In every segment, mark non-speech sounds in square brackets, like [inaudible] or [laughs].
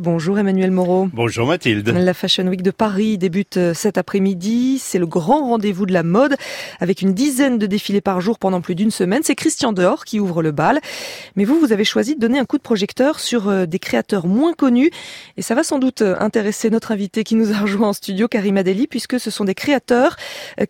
Bonjour Emmanuel Moreau. Bonjour Mathilde. La Fashion Week de Paris débute euh, cet après-midi. C'est le grand rendez-vous de la mode avec une dizaine de défilés par jour pendant plus d'une semaine. C'est Christian Dehors qui ouvre le bal. Mais vous, vous avez choisi de donner un coup de projecteur sur euh, des créateurs moins connus. Et ça va sans doute euh, intéresser notre invité qui nous a rejoint en studio, Karim Adeli, puisque ce sont des créateurs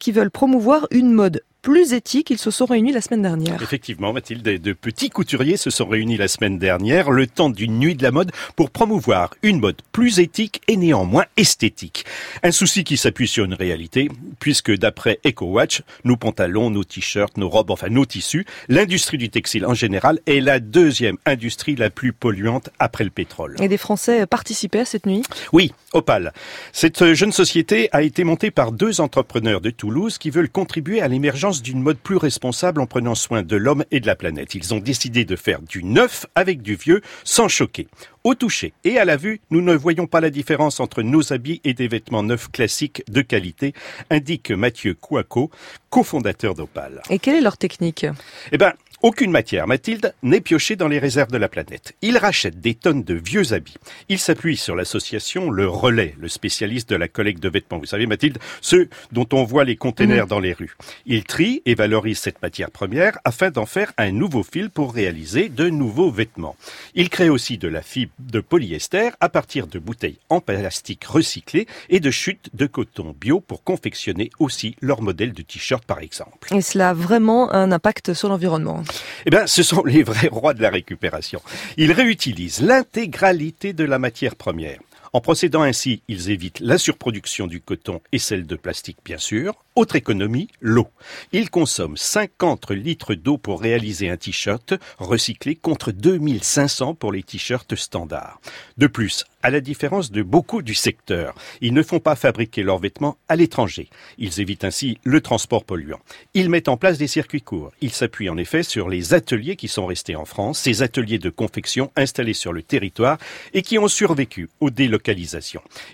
qui veulent promouvoir une mode plus éthique. Ils se sont réunis la semaine dernière. Effectivement, Mathilde, de petits couturiers se sont réunis la semaine dernière, le temps d'une nuit de la mode, pour promouvoir une mode plus éthique et néanmoins esthétique. Un souci qui s'appuie sur une réalité, puisque d'après EcoWatch, nos pantalons, nos t-shirts, nos robes, enfin nos tissus, l'industrie du textile en général est la deuxième industrie la plus polluante après le pétrole. Et des Français participaient à cette nuit? Oui, Opal. Cette jeune société a été montée par deux entrepreneurs de Toulouse qui veulent contribuer à l'émergence d'une mode plus responsable en prenant soin de l'homme et de la planète. Ils ont décidé de faire du neuf avec du vieux sans choquer. Au toucher et à la vue, nous ne voyons pas la différence entre nos habits et des vêtements neufs classiques de qualité, indique Mathieu Kouako, cofondateur d'Opal. Et quelle est leur technique? Eh ben, aucune matière, Mathilde, n'est piochée dans les réserves de la planète. Il rachète des tonnes de vieux habits. Il s'appuie sur l'association Le Relais, le spécialiste de la collecte de vêtements. Vous savez, Mathilde, ceux dont on voit les containers mhm. dans les rues. Il trie et valorise cette matière première afin d'en faire un nouveau fil pour réaliser de nouveaux vêtements. Il crée aussi de la fibre de polyester à partir de bouteilles en plastique recyclées et de chutes de coton bio pour confectionner aussi leur modèle de t-shirt, par exemple. Et cela a vraiment un impact sur l'environnement eh bien, ce sont les vrais [laughs] rois de la récupération. Ils réutilisent l'intégralité de la matière première. En procédant ainsi, ils évitent la surproduction du coton et celle de plastique, bien sûr. Autre économie, l'eau. Ils consomment 50 litres d'eau pour réaliser un t-shirt recyclé contre 2500 pour les t-shirts standards. De plus, à la différence de beaucoup du secteur, ils ne font pas fabriquer leurs vêtements à l'étranger. Ils évitent ainsi le transport polluant. Ils mettent en place des circuits courts. Ils s'appuient en effet sur les ateliers qui sont restés en France, ces ateliers de confection installés sur le territoire et qui ont survécu aux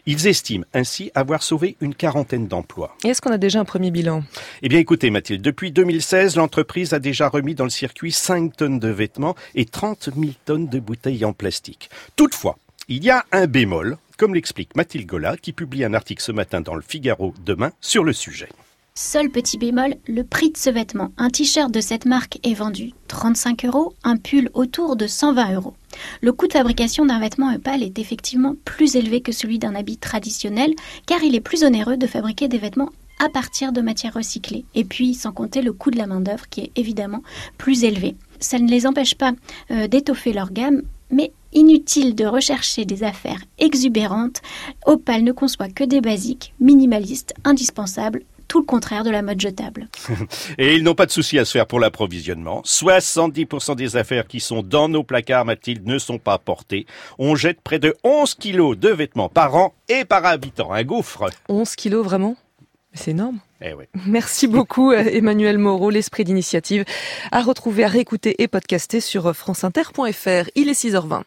Ils estiment ainsi avoir sauvé une quarantaine d'emplois. Est-ce qu'on a déjà un premier bilan? Eh bien écoutez Mathilde, depuis 2016, l'entreprise a déjà remis dans le circuit 5 tonnes de vêtements et 30 000 tonnes de bouteilles en plastique. Toutefois, il y a un bémol, comme l'explique Mathilde Gola, qui publie un article ce matin dans le Figaro demain sur le sujet. Seul petit bémol, le prix de ce vêtement. Un t-shirt de cette marque est vendu 35 euros, un pull autour de 120 euros. Le coût de fabrication d'un vêtement Opal est effectivement plus élevé que celui d'un habit traditionnel, car il est plus onéreux de fabriquer des vêtements à partir de matières recyclées. Et puis, sans compter le coût de la main-d'œuvre qui est évidemment plus élevé. Ça ne les empêche pas euh, d'étoffer leur gamme, mais inutile de rechercher des affaires exubérantes. Opal ne conçoit que des basiques, minimalistes, indispensables, tout le contraire de la mode jetable. [laughs] Et ils n'ont pas de souci à se faire pour l'approvisionnement. 70% des affaires qui sont dans nos placards, Mathilde, ne sont pas portées. On jette près de 11 kilos de vêtements par an et par habitant. Un gouffre. 11 kilos, vraiment? C'est énorme. Eh oui. [laughs] Merci beaucoup Emmanuel Moreau, l'esprit d'initiative à retrouver, à réécouter et podcaster sur franceinter.fr. Il est 6h20.